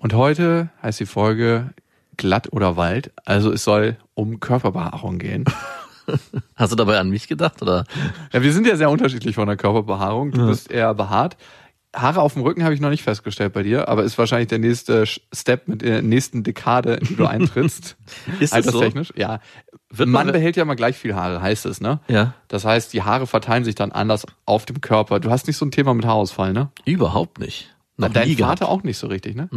Und heute heißt die Folge Glatt oder Wald. Also es soll um Körperbehaarung gehen. Hast du dabei an mich gedacht oder? Ja, wir sind ja sehr unterschiedlich von der Körperbehaarung. Du bist eher behaart. Haare auf dem Rücken habe ich noch nicht festgestellt bei dir, aber ist wahrscheinlich der nächste Step mit der nächsten Dekade, in die du eintrittst. Ist es so? Alterstechnisch, ja. Wird man man- behält ja immer gleich viel Haare, heißt es, ne? Ja. Das heißt, die Haare verteilen sich dann anders auf dem Körper. Du hast nicht so ein Thema mit Haarausfall, ne? Überhaupt nicht. Noch Dein Vater gehabt. auch nicht so richtig, ne?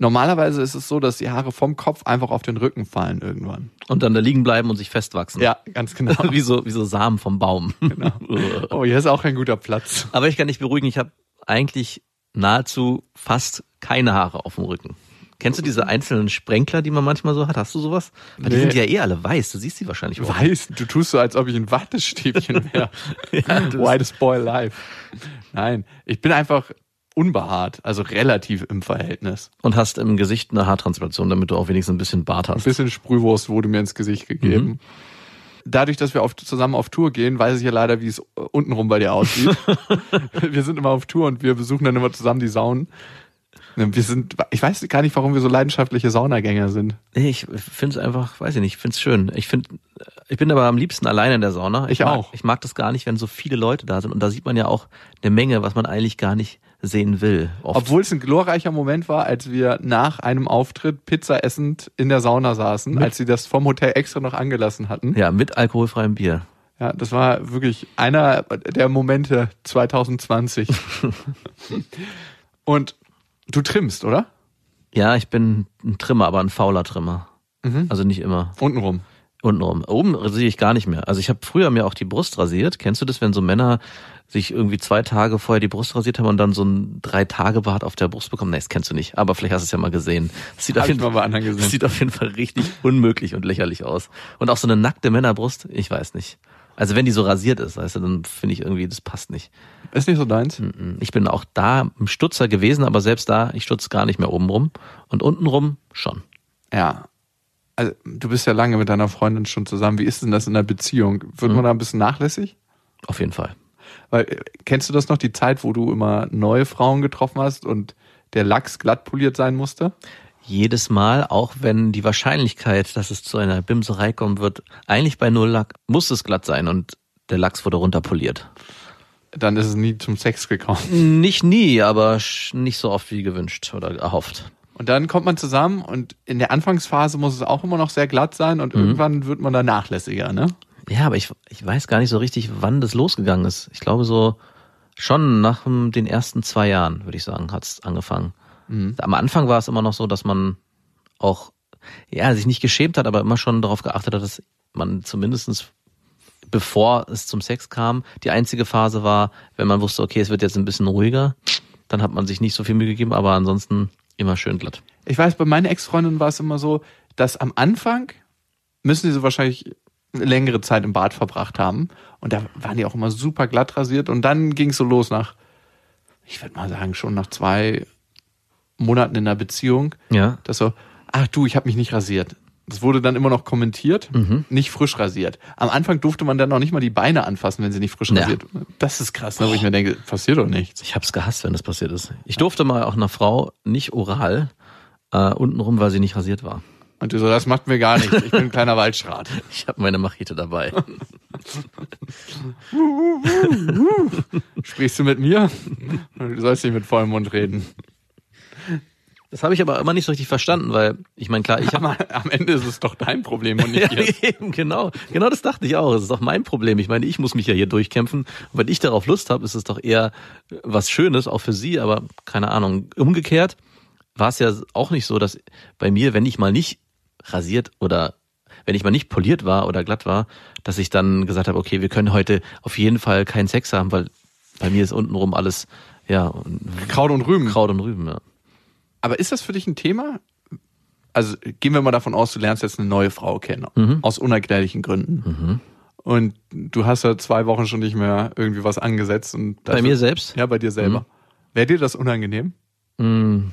Normalerweise ist es so, dass die Haare vom Kopf einfach auf den Rücken fallen irgendwann. Und dann da liegen bleiben und sich festwachsen. Ja, ganz genau. wie, so, wie so Samen vom Baum. Genau. oh, hier ist auch ein guter Platz. Aber ich kann dich beruhigen, ich habe eigentlich nahezu fast keine Haare auf dem Rücken. Kennst du diese einzelnen Sprenkler, die man manchmal so hat? Hast du sowas? Weil die Nee. sind ja eh alle weiß, du siehst sie wahrscheinlich auch. Weiß, du tust so, als ob ich ein Wattestäbchen wäre. Ja, Whitest boy alive. Nein, ich bin einfach unbehaart, also relativ im Verhältnis. Und hast im Gesicht eine Haartransplantation, damit du auch wenigstens ein bisschen Bart Ein hast. bisschen Sprühwurst wurde mir ins Gesicht gegeben. Dadurch, dass wir auf, zusammen auf Tour gehen, weiß ich ja leider, wie es untenrum bei dir aussieht. wir sind immer auf Tour und wir besuchen dann immer zusammen die Saunen. Wir sind, ich weiß gar nicht, warum wir so leidenschaftliche Saunagänger sind. Ich finde es einfach, weiß ich nicht, ich finde es schön. Ich finde, ich bin aber am liebsten alleine in der Sauna. Ich mag, auch. Ich mag das gar nicht, wenn so viele Leute da sind. Und da sieht man ja auch eine Menge, was man eigentlich gar nicht sehen will. Oft. Obwohl es ein glorreicher Moment war, als wir nach einem Auftritt Pizza essend in der Sauna saßen, als sie das vom Hotel extra noch angelassen hatten. ja, mit alkoholfreiem Bier. Ja, das war wirklich einer der Momente 2020. Und du trimmst, oder? Ja, ich bin ein Trimmer, aber ein fauler Trimmer. Mhm. Also nicht immer. Untenrum. Untenrum. Oben rasiere ich gar nicht mehr. Also ich habe früher mir auch die Brust rasiert. Kennst du das, wenn so Männer sich irgendwie zwei Tage vorher die Brust rasiert haben und dann so ein drei Tage Bart auf der Brust bekommen? Nee, das kennst du nicht. Aber vielleicht hast du es ja mal gesehen. Das sieht, Hab auf jeden, mal bei anderen gesehen. das sieht auf jeden Fall richtig unmöglich und lächerlich aus. Und auch so eine nackte Männerbrust, ich weiß nicht. Also wenn die so rasiert ist, weißt du, dann finde ich irgendwie, das passt nicht. Ist nicht so deins? Mm, Ich bin auch da im Stutzer gewesen, aber selbst da, ich stutze gar nicht mehr oben rum. Und unten rum schon. Ja. Also, du bist ja lange mit deiner Freundin schon zusammen. Wie ist denn das in der Beziehung? Wird man da ein bisschen nachlässig? Auf jeden Fall. Weil, äh, kennst du das noch, die Zeit, wo du immer neue Frauen getroffen hast und der Lachs glatt poliert sein musste? jedes Mal, auch wenn die Wahrscheinlichkeit, dass es zu einer Bimserei kommen wird, eigentlich bei Null lag, muss es glatt sein und der Lachs wurde runterpoliert. Dann ist es nie zum Sex gekommen. Nicht nie, aber nicht so oft wie gewünscht oder erhofft. Und dann kommt man zusammen und in der Anfangsphase muss es auch immer noch sehr glatt sein und irgendwann wird man da nachlässiger, ne? Ja, aber ich, ich weiß gar nicht so richtig, wann das losgegangen ist. Ich glaube so schon nach den ersten zwei Jahren, würde ich sagen, hat es angefangen. Am Anfang war es immer noch so, dass man auch ja sich nicht geschämt hat, aber immer schon darauf geachtet hat, dass man zumindestens bevor es zum Sex kam, die einzige Phase war, wenn man wusste, okay, es wird jetzt ein bisschen ruhiger, dann hat man sich nicht so viel Mühe gegeben, aber ansonsten immer schön glatt. Ich weiß, bei meinen Ex-Freundinnen war es immer so, dass am Anfang müssen die so wahrscheinlich eine längere Zeit im Bad verbracht haben. Und da waren die auch immer super glatt rasiert. Und dann ging es so los nach, ich würde mal sagen, schon nach zwei Monaten in der Beziehung, Ja. dass so, ach du, ich habe mich nicht rasiert. Das wurde dann immer noch kommentiert, nicht frisch rasiert. Am Anfang durfte man dann noch nicht mal die Beine anfassen, wenn sie nicht frisch Ja. rasiert. Das ist krass, ne, wo ich mir denke, passiert doch nichts. Ich hab's gehasst, wenn das passiert ist. Ich durfte mal auch einer Frau nicht oral äh, untenrum, weil sie nicht rasiert war. Und du so, das macht mir gar nichts. Ich bin ein kleiner Waldschrat. Ich habe meine Machete dabei. Sprichst du mit mir? Du sollst nicht mit vollem Mund reden. Das habe ich aber immer nicht so richtig verstanden, weil ich meine, klar, ich habe Am, am Ende ist es doch dein Problem und nicht ihr. eben, genau. Genau das dachte ich auch. Es ist doch mein Problem. Ich meine, ich muss mich ja hier durchkämpfen. Und wenn ich darauf Lust habe, ist es doch eher was Schönes, auch für sie, aber keine Ahnung. Umgekehrt war es ja auch nicht so, dass bei mir, wenn ich mal nicht rasiert oder wenn ich mal nicht poliert war oder glatt war, dass ich dann gesagt habe, okay, wir können heute auf jeden Fall keinen Sex haben, weil bei mir ist untenrum alles, ja, Kraut und Rüben. Kraut und Rüben, ja. Aber ist das für dich ein Thema? Also gehen wir mal davon aus, du lernst jetzt eine neue Frau kennen, Mhm. aus unerklärlichen Gründen. Und du hast ja zwei Wochen schon nicht mehr irgendwie was angesetzt. Und Bei mir selbst? Ja, bei dir selber. Wäre dir das unangenehm? Hm,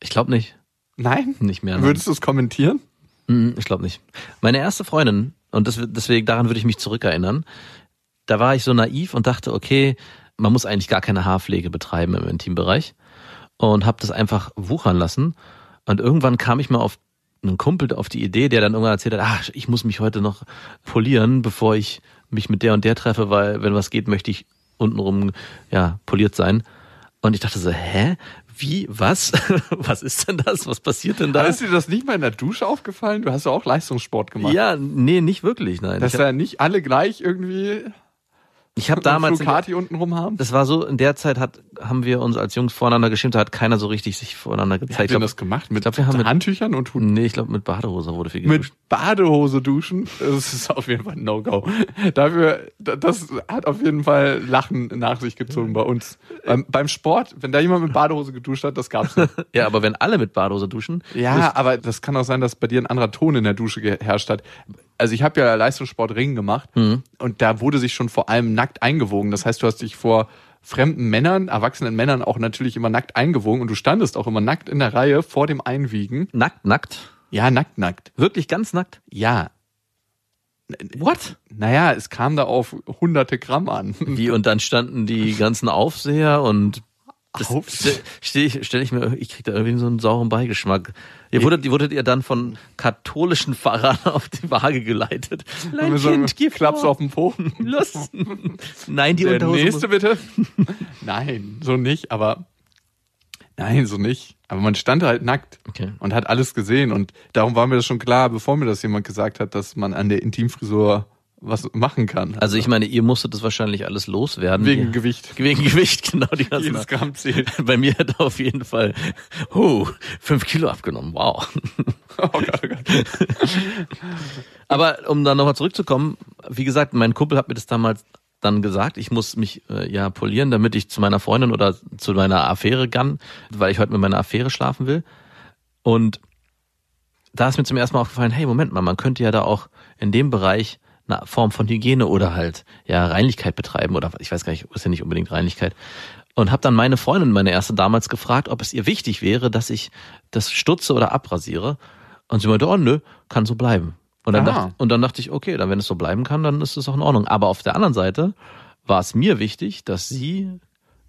Ich glaube nicht. Nein? Nicht mehr. nein. Würdest du es kommentieren? Mm, Ich glaube nicht. Meine erste Freundin, und das, deswegen daran würde ich mich zurückerinnern, da war ich so naiv und dachte, okay, man muss eigentlich gar keine Haarpflege betreiben im Intimbereich und habe das einfach wuchern lassen. Und irgendwann kam ich mal auf einen Kumpel auf die Idee, der dann irgendwann erzählt hat, ach, ich muss mich heute noch polieren, bevor ich mich mit der und der treffe, weil wenn was geht, möchte ich untenrum ja poliert sein. Und ich dachte so, hä? Wie? Was? Was ist denn das? Was passiert denn da? Ist dir das nicht mal in der Dusche aufgefallen? Du hast ja auch Leistungssport gemacht. Ja, nee, nicht wirklich, nein. Dass da nicht alle gleich irgendwie Ich habe damals, Flugati unten rum haben? das war so, in der Zeit hat, haben wir uns als Jungs voreinander geschimpft, da hat keiner so richtig sich voreinander Wie gezeigt. ihr glaub, das gemacht? Mit glaub, wir haben mit- Handtüchern und Hut? nee, ich glaube mit Badehose wurde viel geduscht. Mit Badehose duschen? Das ist auf jeden Fall ein No-Go. Dafür, das hat auf jeden Fall Lachen nach sich gezogen bei uns. Beim, beim Sport, wenn da jemand mit Badehose geduscht hat, das gab's nicht. Ja, aber wenn alle mit Badehose duschen, Ja, aber das kann auch sein, dass bei dir ein anderer Ton in der Dusche geherrscht hat. Also ich habe ja Leistungssport Ringen gemacht und da wurde sich schon vor allem nackt eingewogen. Das heißt, du hast dich vor fremden Männern, erwachsenen Männern auch natürlich immer nackt eingewogen und du standest auch immer nackt in der Reihe vor dem Einwiegen. nackt, nackt, Ja, nackt, nackt. wirklich ganz nackt. Ja. What? Naja, es kam da auf hunderte Gramm an. Wie, und dann standen die ganzen Aufseher und das stelle ich, stell ich mir, ich krieg da irgendwie so einen sauren Beigeschmack. Ihr wurdet, ihr wurdet ihr dann von katholischen Pfarrern auf die Waage geleitet. Klein so Kind, gib Klaps vor. auf den Po. Los. Nein, die Der Unterhose nächste muss, bitte. Nein, so nicht, aber nein, so nicht. Aber man stand halt nackt Okay. und hat alles gesehen und darum war mir das schon klar, bevor mir das jemand gesagt hat, dass man an der Intimfrisur was machen kann. Also ich meine, ihr musstet das wahrscheinlich alles loswerden. wegen Ihr- Gewicht. Wegen Gewicht, genau. Die ganzen Jedes Gramm zählt. Bei mir hat er auf jeden Fall, oh, fünf Kilo abgenommen. Wow. Oh Gott, oh Gott. Aber um dann nochmal zurückzukommen, wie gesagt, mein Kumpel hat mir das damals dann gesagt, ich muss mich äh, ja polieren, damit ich zu meiner Freundin oder zu meiner Affäre kann, weil ich heute mit meiner Affäre schlafen will. Und da ist mir zum ersten Mal aufgefallen, hey, Moment mal, man könnte ja da auch in dem Bereich eine Form von Hygiene oder halt ja Reinlichkeit betreiben oder ich weiß gar nicht, ist ja nicht unbedingt Reinlichkeit. Und habe dann meine Freundin, meine erste damals gefragt, ob es ihr wichtig wäre, dass ich das stutze oder abrasiere. Und sie meinte, oh nö, kann so bleiben. Und dann, dachte, und dann dachte ich, okay, dann wenn es so bleiben kann, dann ist es auch in Ordnung. Aber auf der anderen Seite war es mir wichtig, dass sie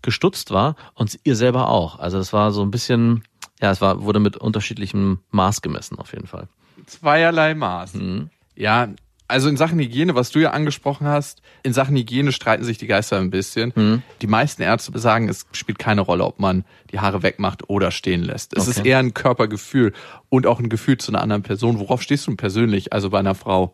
gestutzt war und ihr selber auch. Also das war so ein bisschen, ja, es war, wurde mit unterschiedlichem Maß gemessen auf jeden Fall. Zweierlei Maß. Mhm. Ja, also in Sachen Hygiene, was du ja angesprochen hast, in Sachen Hygiene streiten sich die Geister ein bisschen. Mhm. Die meisten Ärzte sagen, es spielt keine Rolle, ob man die Haare wegmacht oder stehen lässt. Es Okay. ist eher ein Körpergefühl und auch ein Gefühl zu einer anderen Person. Worauf stehst du persönlich, also bei einer Frau?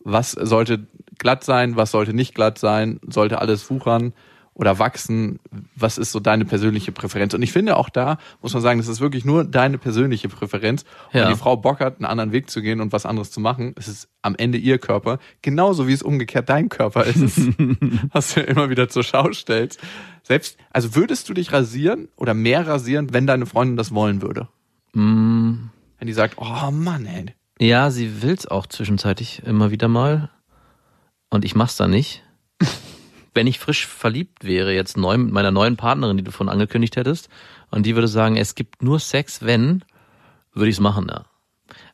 Was sollte glatt sein, was sollte nicht glatt sein? Sollte alles wuchern oder wachsen? Was ist so deine persönliche Präferenz? Und ich finde auch da, muss man sagen, das ist wirklich nur deine persönliche Präferenz. Und Ja. wenn die Frau Bock hat, einen anderen Weg zu gehen und was anderes zu machen, es ist am Ende ihr Körper, genauso wie es umgekehrt dein Körper ist, was du ja immer wieder zur Schau stellst. Selbst, also würdest du dich rasieren oder mehr rasieren, wenn deine Freundin das wollen würde? Mm, Wenn die sagt, oh Mann, ey. Ja, sie will's auch zwischenzeitlich immer wieder mal. Und ich mach's da nicht. Wenn ich frisch verliebt wäre, jetzt neu mit meiner neuen Partnerin, die du von angekündigt hättest, und die würde sagen, es gibt nur Sex, wenn, würde ich's machen, ja.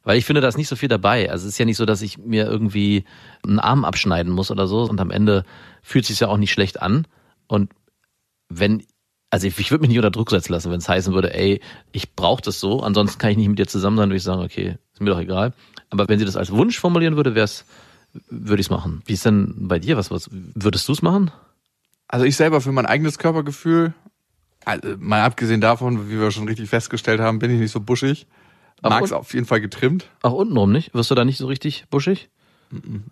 Weil ich finde, da ist nicht so viel dabei. Also es ist ja nicht so, dass ich mir irgendwie einen Arm abschneiden muss oder so. Und am Ende fühlt sich's ja auch nicht schlecht an. Und wenn, also ich, ich würde mich nicht unter Druck setzen lassen, wenn es heißen würde, ey, ich brauche das so, ansonsten kann ich nicht mit dir zusammen sein, würde ich sagen, okay, ist mir doch egal. Aber wenn sie das als Wunsch formulieren würde, wär's, würde ich's machen. Wie ist denn bei dir? Was, was würdest du's machen? Also ich selber für mein eigenes Körpergefühl, also mal abgesehen davon, wie wir schon richtig festgestellt haben, bin ich nicht so buschig. Mag's auf jeden Fall getrimmt. Auch untenrum nicht? Wirst du da nicht so richtig buschig?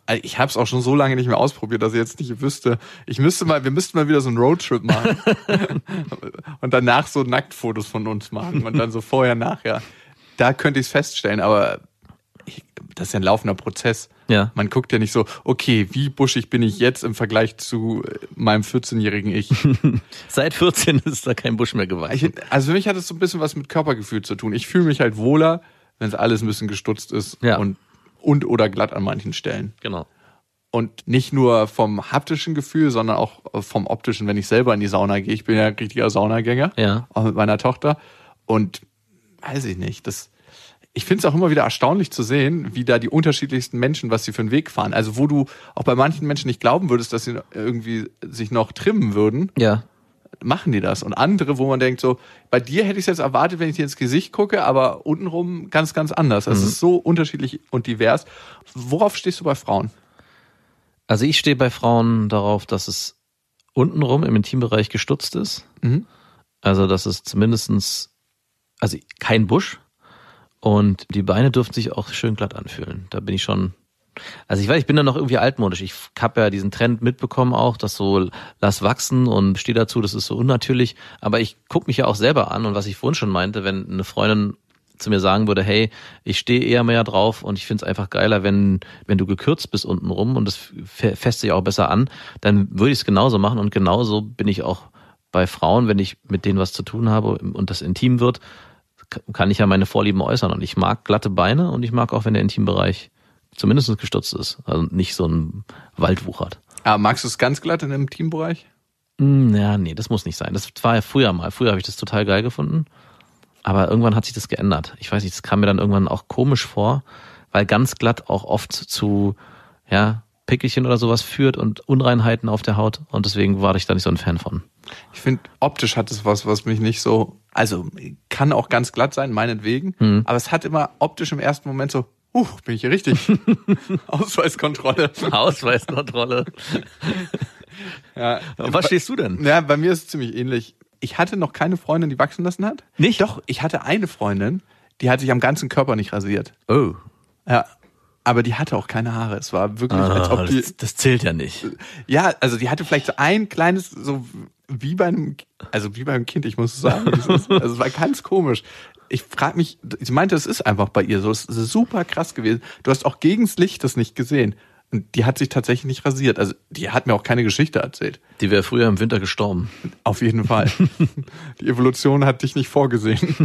Also Ich habe es auch schon so lange nicht mehr ausprobiert, dass ich jetzt nicht wüsste. Ich müsste mal, wir müssten mal wieder so einen Roadtrip machen und danach so Nacktfotos von uns machen und dann so vorher, nachher. Da könnte ich es feststellen, aber ich, das ist ja ein laufender Prozess. Ja. Man guckt ja nicht so, okay, wie buschig bin ich jetzt im Vergleich zu äh, meinem 14-jährigen Ich. Seit 14 ist da kein Busch mehr gewachsen. Also für mich hat es so ein bisschen was mit Körpergefühl zu tun. Ich fühle mich halt wohler, wenn es alles ein bisschen gestutzt ist Ja. und, und oder glatt an manchen Stellen. Genau. Und nicht nur vom haptischen Gefühl, sondern auch vom optischen, wenn ich selber in die Sauna gehe. Ich bin ja ein richtiger Saunagänger, Ja. auch mit meiner Tochter. Und weiß ich nicht, das, ich finde es auch immer wieder erstaunlich zu sehen, wie da die unterschiedlichsten Menschen, was sie für einen Weg fahren. Also wo du auch bei manchen Menschen nicht glauben würdest, dass sie irgendwie sich noch trimmen würden, Ja. machen die das. Und andere, wo man denkt so, bei dir hätte ich es jetzt erwartet, wenn ich dir ins Gesicht gucke, aber untenrum ganz, ganz anders. Es ist so unterschiedlich und divers. Worauf stehst du bei Frauen? Also ich stehe bei Frauen darauf, dass es untenrum im Intimbereich gestutzt ist. Mhm. Also dass es zumindestens, also kein Busch und die Beine dürften sich auch schön glatt anfühlen. Da bin ich schon. Also ich weiß, ich bin da noch irgendwie altmodisch. Ich habe ja diesen Trend mitbekommen auch, dass so lass wachsen und stehe dazu, das ist so unnatürlich. Aber ich gucke mich ja auch selber an und was ich vorhin schon meinte, wenn eine Freundin zu mir sagen würde, hey, ich stehe eher mehr drauf und ich finde es einfach geiler, wenn, wenn du gekürzt bist unten rum und das fässt sich auch besser an, dann würde ich es genauso machen und genauso bin ich auch bei Frauen, wenn ich mit denen was zu tun habe und das intim wird, kann ich ja meine Vorlieben äußern und ich mag glatte Beine und ich mag auch, wenn der Intimbereich zumindest gestutzt ist, also nicht so ein Waldwuch hat. Ah, magst du es ganz glatt in einem Teambereich? Hm, Ja, nee, das muss nicht sein. Das war ja früher mal. Früher habe ich das total geil gefunden. Aber irgendwann hat sich das geändert. Ich weiß nicht, das kam mir dann irgendwann auch komisch vor, weil ganz glatt auch oft zu, ja, Pickelchen oder sowas führt und Unreinheiten auf der Haut. Und deswegen war ich da nicht so ein Fan von. Ich finde, optisch hat es was, was mich nicht so, also kann auch ganz glatt sein, meinetwegen, Mhm. aber es hat immer optisch im ersten Moment so, uh, bin ich hier richtig? Ausweiskontrolle. Ausweiskontrolle. Ja. Was stehst du denn? Ja, bei mir ist es ziemlich ähnlich. Ich hatte noch keine Freundin, die wachsen lassen hat. Nicht? Doch, ich hatte eine Freundin, die hat sich am ganzen Körper nicht rasiert. Oh. Ja. Aber die hatte auch keine Haare. Es war wirklich, als ob die. Ah, das, das zählt ja nicht. Ja, also die hatte vielleicht so ein kleines, so wie bei einem, also wie beim Kind, ich muss sagen. Es ist- Also es war ganz komisch. Ich frage mich, sie meinte, es ist einfach bei ihr so, es ist super krass gewesen. Du hast auch gegens Licht das nicht gesehen. Und die hat sich tatsächlich nicht rasiert. Also die hat mir auch keine Geschichte erzählt. Die wäre früher im Winter gestorben. Auf jeden Fall. Die Evolution hat dich nicht vorgesehen.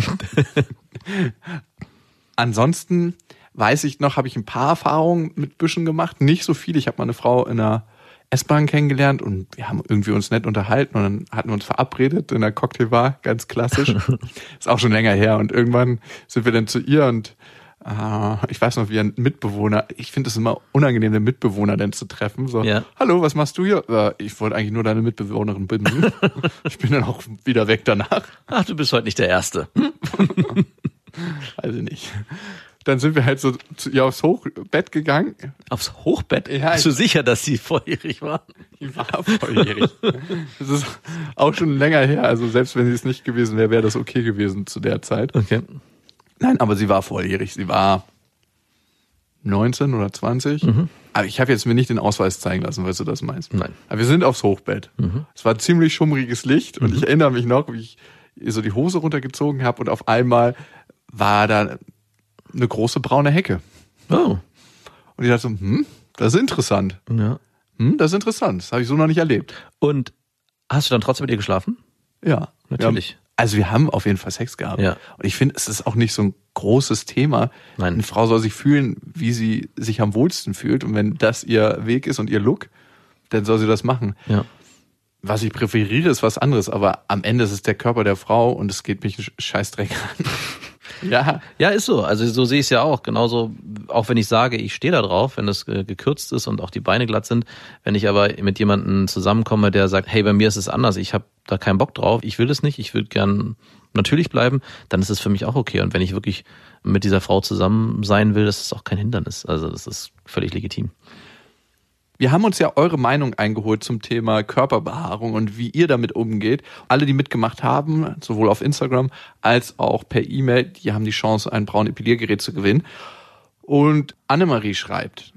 Ansonsten weiß ich noch, habe ich ein paar Erfahrungen mit Büschen gemacht. Nicht so viel. Ich habe mal eine Frau in einer S-Bahn kennengelernt und wir haben irgendwie uns nett unterhalten und dann hatten wir uns verabredet in der Cocktailbar, ganz klassisch. Ist auch schon länger her und irgendwann sind wir dann zu ihr und äh, ich weiß noch, wie ein Mitbewohner, ich finde es immer unangenehm, den Mitbewohner denn zu treffen. So, Ja. hallo, was machst du hier? Äh, ich wollte eigentlich nur deine Mitbewohnerin binden. ich bin dann auch wieder weg danach. Ach, du bist heute nicht der Erste. Also nicht. Dann sind wir halt so zu ihr aufs Hochbett gegangen. Aufs Hochbett? Ja, Bist du ich- sicher, dass sie volljährig war? Die war volljährig. Das ist auch schon länger her. Also selbst wenn sie es nicht gewesen wäre, wäre das okay gewesen zu der Zeit. Okay. Nein, aber sie war volljährig. Sie war 19 oder 20. Aber ich habe jetzt mir nicht den Ausweis zeigen lassen, weißt du das meinst. Nein. Aber wir sind aufs Hochbett. Es war ziemlich schummriges Licht und ich erinnere mich noch, wie ich so die Hose runtergezogen habe und auf einmal war da eine große braune Hecke. Oh. Und ich dachte so, hm, das ist interessant. Ja. Hm, das ist interessant. Das habe ich so noch nicht erlebt. Und hast du dann trotzdem mit ihr geschlafen? Ja. Natürlich. Haben, also wir haben auf jeden Fall Sex gehabt. Ja. Und ich finde, es ist auch nicht so ein großes Thema. Nein. Eine Frau soll sich fühlen, wie sie sich am wohlsten fühlt. Und wenn das ihr Weg ist und ihr Look, dann soll sie das machen. Ja. Was ich präferiere, ist was anderes. Aber am Ende ist es der Körper der Frau und es geht mich Scheißdreck an. Ja. Ja, ist so. Also so sehe ich es ja auch. Genauso, auch wenn ich sage, ich stehe da drauf, wenn das äh, gekürzt ist und auch die Beine glatt sind. Wenn ich aber mit jemandem zusammenkomme, der sagt, hey, bei mir ist es anders, ich habe da keinen Bock drauf, ich will es nicht, ich will gern natürlich bleiben, dann ist es für mich auch okay. Und wenn ich wirklich mit dieser Frau zusammen sein will, das ist auch kein Hindernis. Also das ist völlig legitim. Wir haben uns ja eure Meinung eingeholt zum Thema Körperbehaarung und wie ihr damit umgeht. Alle, die mitgemacht haben, sowohl auf Instagram als auch per E-Mail, die haben die Chance, ein braun Epiliergerät zu gewinnen. Und Annemarie schreibt,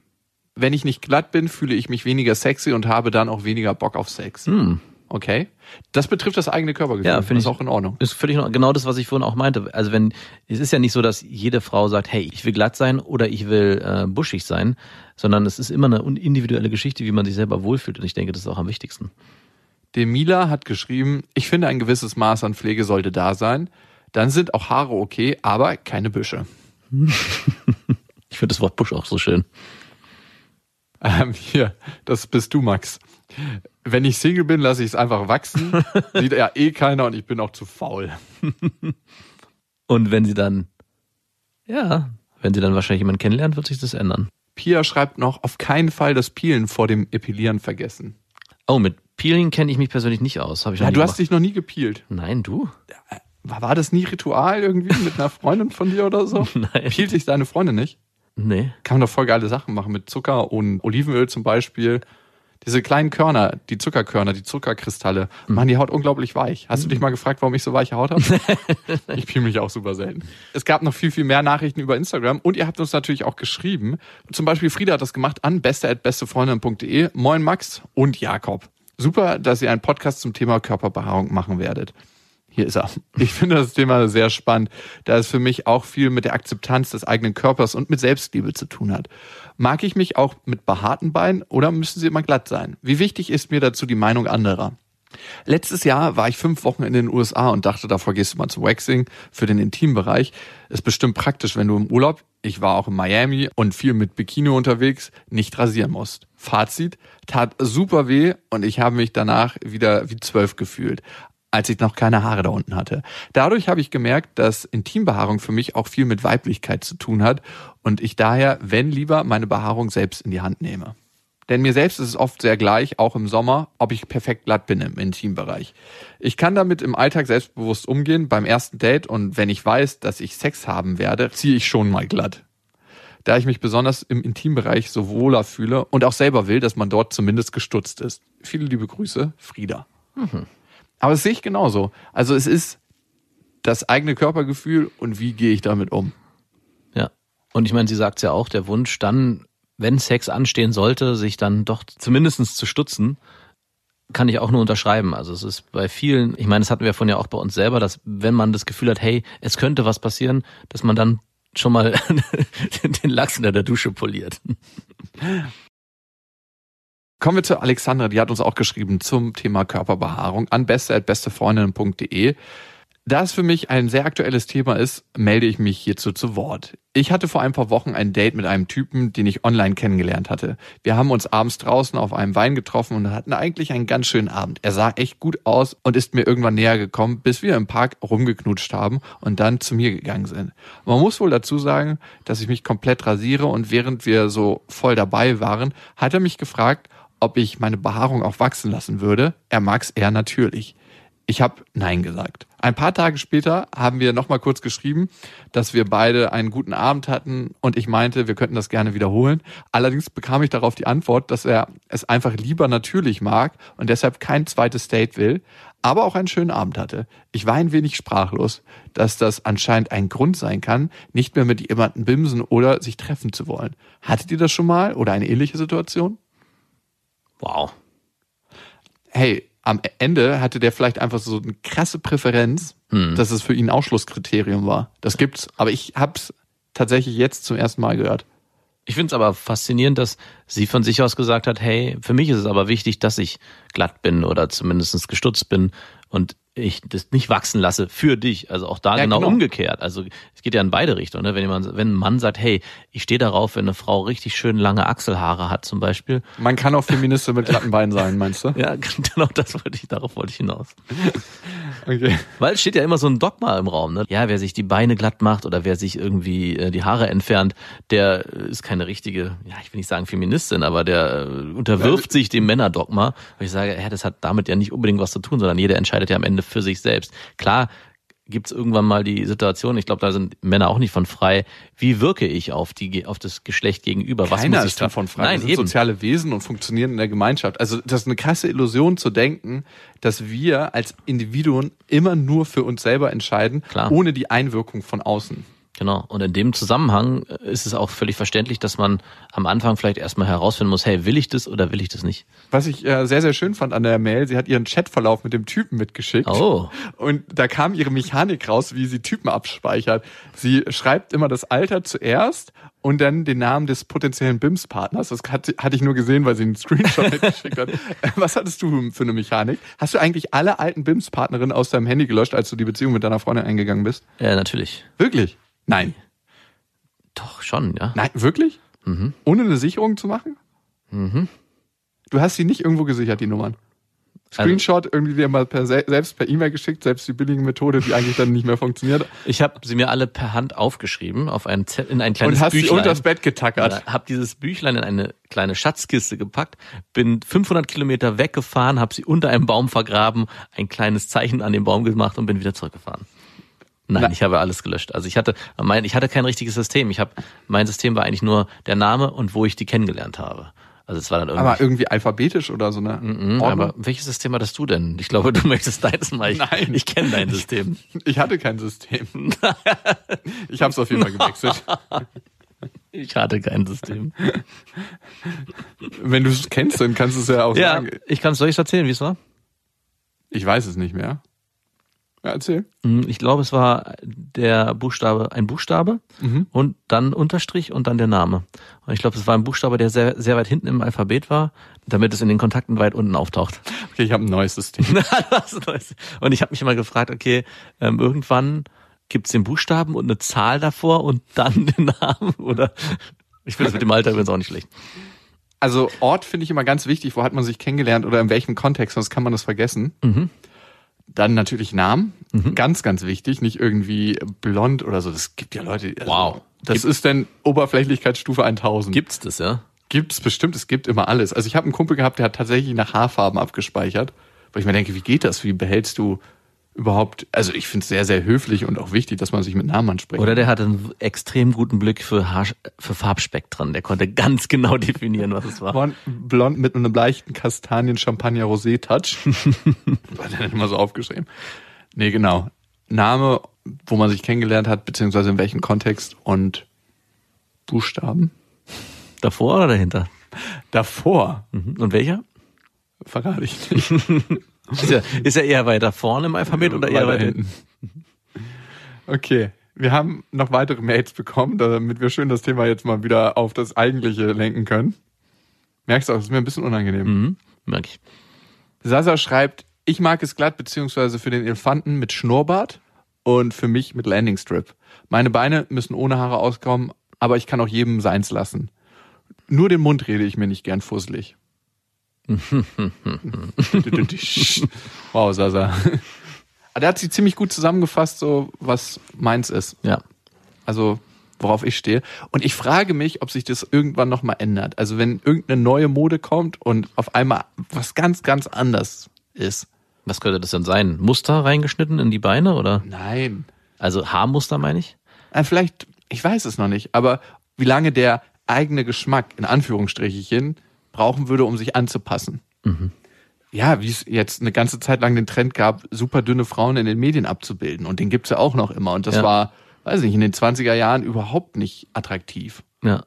wenn ich nicht glatt bin, fühle ich mich weniger sexy und habe dann auch weniger Bock auf Sex. Hm. Okay. Das betrifft das eigene Körpergefühl. Ja, finde das ich ist auch in Ordnung. Ist völlig genau das, was ich vorhin auch meinte. Also wenn, es ist ja nicht so, dass jede Frau sagt, hey, ich will glatt sein oder ich will äh, buschig sein, sondern es ist immer eine individuelle Geschichte, wie man sich selber wohlfühlt. Und ich denke, das ist auch am wichtigsten. Demila hat geschrieben, ich finde, ein gewisses Maß an Pflege sollte da sein. Dann sind auch Haare okay, aber keine Büsche. Ich finde das Wort Busch auch so schön. Ähm, hier, das bist du, Max. Wenn ich Single bin, lasse ich es einfach wachsen. Sieht ja eh keiner und ich bin auch zu faul. Und wenn sie dann, ja, wenn sie dann wahrscheinlich jemanden kennenlernt, wird sich das ändern. Pia schreibt noch, auf keinen Fall das Peelen vor dem Epilieren vergessen. Oh, mit Peeling kenne ich mich persönlich nicht aus. Hab ich Ja, du hast dich noch nie gepielt. Nein, du? War, war das nie Ritual irgendwie mit einer Freundin von dir oder so? Nein. Pielt dich deine Freundin nicht? Nee. Kann man doch voll geile Sachen machen mit Zucker und Olivenöl zum Beispiel. Diese kleinen Körner, die Zuckerkörner, die Zuckerkristalle, machen die Haut unglaublich weich. Hast du dich mal gefragt, warum ich so weiche Haut habe? ich peel mich auch super selten. Es gab noch viel, viel mehr Nachrichten über Instagram und ihr habt uns natürlich auch geschrieben. Zum Beispiel Frieda hat das gemacht an beste.bestefreundin.de. Moin Max und Jakob. Super, dass ihr einen Podcast zum Thema Körperbehaarung machen werdet. Hier ist er. Ich finde das Thema sehr spannend, da es für mich auch viel mit der Akzeptanz des eigenen Körpers und mit Selbstliebe zu tun hat. Mag ich mich auch mit behaarten Beinen oder müssen sie immer glatt sein? Wie wichtig ist mir dazu die Meinung anderer? Letztes Jahr war ich fünf Wochen in den USA und dachte, davor gehst du mal zum Waxing für den Intimbereich. Ist bestimmt praktisch, wenn du im Urlaub, ich war auch in Miami und viel mit Bikini unterwegs, nicht rasieren musst. Fazit, tat super weh und ich habe mich danach wieder wie zwölf gefühlt als ich noch keine Haare da unten hatte. Dadurch habe ich gemerkt, dass Intimbehaarung für mich auch viel mit Weiblichkeit zu tun hat und ich daher, wenn lieber, meine Behaarung selbst in die Hand nehme. Denn mir selbst ist es oft sehr gleich, auch im Sommer, ob ich perfekt glatt bin im Intimbereich. Ich kann damit im Alltag selbstbewusst umgehen beim ersten Date und wenn ich weiß, dass ich Sex haben werde, ziehe ich schon mal glatt. Da ich mich besonders im Intimbereich so wohler fühle und auch selber will, dass man dort zumindest gestutzt ist. Viele liebe Grüße, Frieda. Aber das sehe ich genauso. Also es ist das eigene Körpergefühl und wie gehe ich damit um. Ja. Und ich meine, sie sagt ja auch, der Wunsch dann, wenn Sex anstehen sollte, sich dann doch zumindestens zu stutzen, kann ich auch nur unterschreiben. Also es ist bei vielen, ich meine, das hatten wir von ja auch bei uns selber, dass wenn man das Gefühl hat, hey, es könnte was passieren, dass man dann schon mal den Lachs unter der Dusche poliert. Kommen wir zu Alexandra, die hat uns auch geschrieben zum Thema Körperbehaarung an beste.bestefreundinnen.de. Da es für mich ein sehr aktuelles Thema ist, melde ich mich hierzu zu Wort. Ich hatte vor ein paar Wochen ein Date mit einem Typen, den ich online kennengelernt hatte. Wir haben uns abends draußen auf einem Wein getroffen und hatten eigentlich einen ganz schönen Abend. Er sah echt gut aus und ist mir irgendwann näher gekommen, bis wir im Park rumgeknutscht haben und dann zu mir gegangen sind. Man muss wohl dazu sagen, dass ich mich komplett rasiere und während wir so voll dabei waren, hat er mich gefragt, ob ich meine Behaarung auch wachsen lassen würde. Er mag's eher natürlich. Ich habe Nein gesagt. Ein paar Tage später haben wir nochmal kurz geschrieben, dass wir beide einen guten Abend hatten und ich meinte, wir könnten das gerne wiederholen. Allerdings bekam ich darauf die Antwort, dass er es einfach lieber natürlich mag und deshalb kein zweites Date will, aber auch einen schönen Abend hatte. Ich war ein wenig sprachlos, dass das anscheinend ein Grund sein kann, nicht mehr mit jemandem bimsen oder sich treffen zu wollen. Hattet ihr das schon mal oder eine ähnliche Situation? Wow. hey, am Ende hatte der vielleicht einfach so eine krasse Präferenz, dass es für ihn ein Ausschlusskriterium war. Das gibt's, aber ich hab's tatsächlich jetzt zum ersten Mal gehört. Ich finde es aber faszinierend, dass sie von sich aus gesagt hat, hey, für mich ist es aber wichtig, dass ich glatt bin oder zumindest gestutzt bin und ich das nicht wachsen lasse für dich. Also auch da Ja, genau, genau. umgekehrt. Also es geht ja in beide Richtungen. Ne? Wenn, jemand, wenn ein Mann sagt, hey, ich stehe darauf, wenn eine Frau richtig schön lange Achselhaare hat zum Beispiel. Man kann auch Feministin mit glatten Beinen sein, meinst du? Ja, genau das wollte ich, darauf wollte ich hinaus. Okay. Weil es steht ja immer so ein Dogma im Raum. Ne? Ja, wer sich die Beine glatt macht oder wer sich irgendwie äh, die Haare entfernt, der äh, ist keine richtige, ja, ich will nicht sagen Feministin, aber der äh, unterwirft sich dem Männerdogma. Und ich sage, ja, das hat damit ja nicht unbedingt was zu tun, sondern jeder entscheidet ja am Ende für sich selbst. Klar gibt's irgendwann mal die Situation, ich glaube, da sind Männer auch nicht von frei, wie wirke ich auf die auf das Geschlecht gegenüber? Was Keiner muss ich ist davon frei. Nein, wir sind eben. soziale Wesen und funktionieren in der Gemeinschaft. Also das ist eine krasse Illusion zu denken, dass wir als Individuen immer nur für uns selber entscheiden, Klar. ohne die Einwirkung von außen. Genau. Und in dem Zusammenhang äh, ist es auch völlig verständlich, dass man am Anfang vielleicht erstmal herausfinden muss, hey, will ich das oder will ich das nicht? Was ich äh, sehr, sehr schön fand an der Mail, sie hat ihren Chatverlauf mit dem Typen mitgeschickt. Oh. Und da kam ihre Mechanik raus, wie sie Typen abspeichert. Sie schreibt immer das Alter zuerst und dann den Namen des potenziellen BIMS-Partners. Das hat, hatte ich nur gesehen, weil sie einen Screenshot mitgeschickt hat. Äh, Was hattest du für eine Mechanik? Hast du eigentlich alle alten BIMS-Partnerinnen aus deinem Handy gelöscht, als du die Beziehung mit deiner Freundin eingegangen bist? Ja, natürlich. Wirklich? Nein. Doch, schon, ja. Nein, wirklich? Mhm. Ohne eine Sicherung zu machen? Mhm. Du hast sie nicht irgendwo gesichert, die Nummern. Also- Screenshot irgendwie dir mal per, se- selbst per E-Mail geschickt, selbst die billige Methode, die eigentlich dann nicht mehr funktioniert. Ich habe sie mir alle per Hand aufgeschrieben auf ein Zettel, in ein kleines Und hast sie Büchlein. unters Bett getackert. Habe dieses Büchlein in eine kleine Schatzkiste gepackt, bin 500 Kilometer weggefahren, habe sie unter einem Baum vergraben, ein kleines Zeichen an den Baum gemacht und bin wieder zurückgefahren. Nein, Na- ich habe alles gelöscht. Also ich hatte mein, ich hatte kein richtiges System. Ich habe mein System war eigentlich nur der Name und wo ich die kennengelernt habe. Also es war dann irgendwie. Aber irgendwie alphabetisch oder so eine Mhm, Ordnung? aber welches System hattest du denn? Ich glaube, du möchtest deins mal. Ich, Nein. ich kenne dein System. Ich hatte kein System. ich habe es auf jeden Fall gewechselt. Ich hatte kein System. Wenn du es kennst, dann kannst du es ja auch Ja, sagen. ich kann es euch erzählen, wie es war. Ich weiß es nicht mehr. Ja, erzähl. Hm, Ich glaube, es war der Buchstabe, ein Buchstabe Mhm. und dann Unterstrich und dann der Name. Und ich glaube, es war ein Buchstabe, der sehr, sehr weit hinten im Alphabet war, damit es in den Kontakten weit unten auftaucht. Okay, ich habe ein neues System. Und ich habe mich immer gefragt, okay, ähm, irgendwann gibt's den Buchstaben und eine Zahl davor und dann den Namen oder ich finde es mit dem Alter übrigens auch nicht schlecht. Also Ort finde ich immer ganz wichtig. Wo hat man sich kennengelernt oder in welchem Kontext? Sonst kann man das vergessen. Mhm. Dann natürlich Namen. Ganz, ganz wichtig. Nicht irgendwie blond oder so. Das gibt ja Leute. Also, Wow. Das ist dann Oberflächlichkeitsstufe 1000. Gibt's das, ja? Gibt's bestimmt. Es gibt immer alles. Also ich habe einen Kumpel gehabt, der hat tatsächlich nach Haarfarben abgespeichert. Weil ich mir denke, wie geht das? Wie behältst du überhaupt? Also ich finde es sehr, sehr höflich und auch wichtig, dass man sich mit Namen anspricht. Oder der hatte einen extrem guten Blick für, Haar, für Farbspektren. Der konnte ganz genau definieren, was es war. Blond, blond mit einem leichten Kastanien-Champagner-Rosé-Touch. War der immer so aufgeschrieben? Nee, genau. Name, wo man sich kennengelernt hat, beziehungsweise in welchem Kontext und Buchstaben. Davor oder dahinter? Davor Mhm. Und welcher? verrate ich nicht. Ist er, ist er eher weiter vorne im Alphabet oder eher weiter hinten? Okay. Wir haben noch weitere Mails bekommen, damit wir schön das Thema jetzt mal wieder auf das Eigentliche lenken können. Merkst du auch, das ist mir ein bisschen unangenehm. Mhm. Merk ich. Sasa schreibt, ich mag es glatt, beziehungsweise für den Elefanten mit Schnurrbart und für mich mit Landingstrip. Meine Beine müssen ohne Haare auskommen, aber ich kann auch jedem seins lassen. Nur den Mund rede ich mir nicht gern fusselig. Wow, Sasa. Der hat sie ziemlich gut zusammengefasst, so was meins ist. Ja. Also worauf ich stehe. Und ich frage mich, ob sich das irgendwann nochmal ändert. Also wenn irgendeine neue Mode kommt und auf einmal was ganz, ganz anders ist. Was könnte das denn sein? Muster reingeschnitten in die Beine oder? Nein. Also Haarmuster meine ich? Äh, Vielleicht, ich weiß es noch nicht, aber wie lange der eigene Geschmack, in Anführungsstrichchen, brauchen würde, um sich anzupassen. Ja, wie es jetzt eine ganze Zeit lang den Trend gab, super dünne Frauen in den Medien abzubilden. Und den gibt's ja auch noch immer. Und das Ja. war, weiß nicht, in den 20er Jahren überhaupt nicht attraktiv. Ja.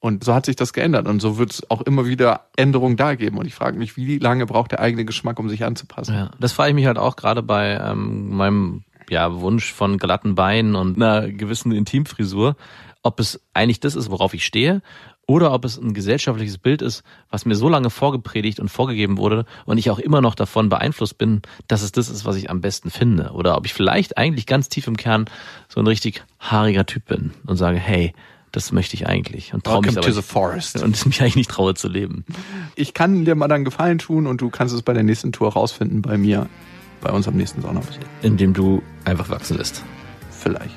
Und so hat sich das geändert. Und so wird es auch immer wieder Änderungen da geben. Und ich frage mich, wie lange braucht der eigene Geschmack, um sich anzupassen? Ja, das frage ich mich halt auch gerade bei ähm, meinem ja, Wunsch von glatten Beinen und einer gewissen Intimfrisur, ob es eigentlich das ist, worauf ich stehe, oder ob es ein gesellschaftliches Bild ist, was mir so lange vorgepredigt und vorgegeben wurde und ich auch immer noch davon beeinflusst bin, dass es das ist, was ich am besten finde. Oder ob ich vielleicht eigentlich ganz tief im Kern so ein richtig haariger Typ bin und sage, hey, das möchte ich eigentlich und traue mich aber to the forest. und mich eigentlich nicht traue zu leben. Ich kann dir mal dann Gefallen tun und du kannst es bei der nächsten Tour rausfinden bei mir, bei uns am nächsten Saunabesuch. Indem du einfach wachsen lässt. Vielleicht.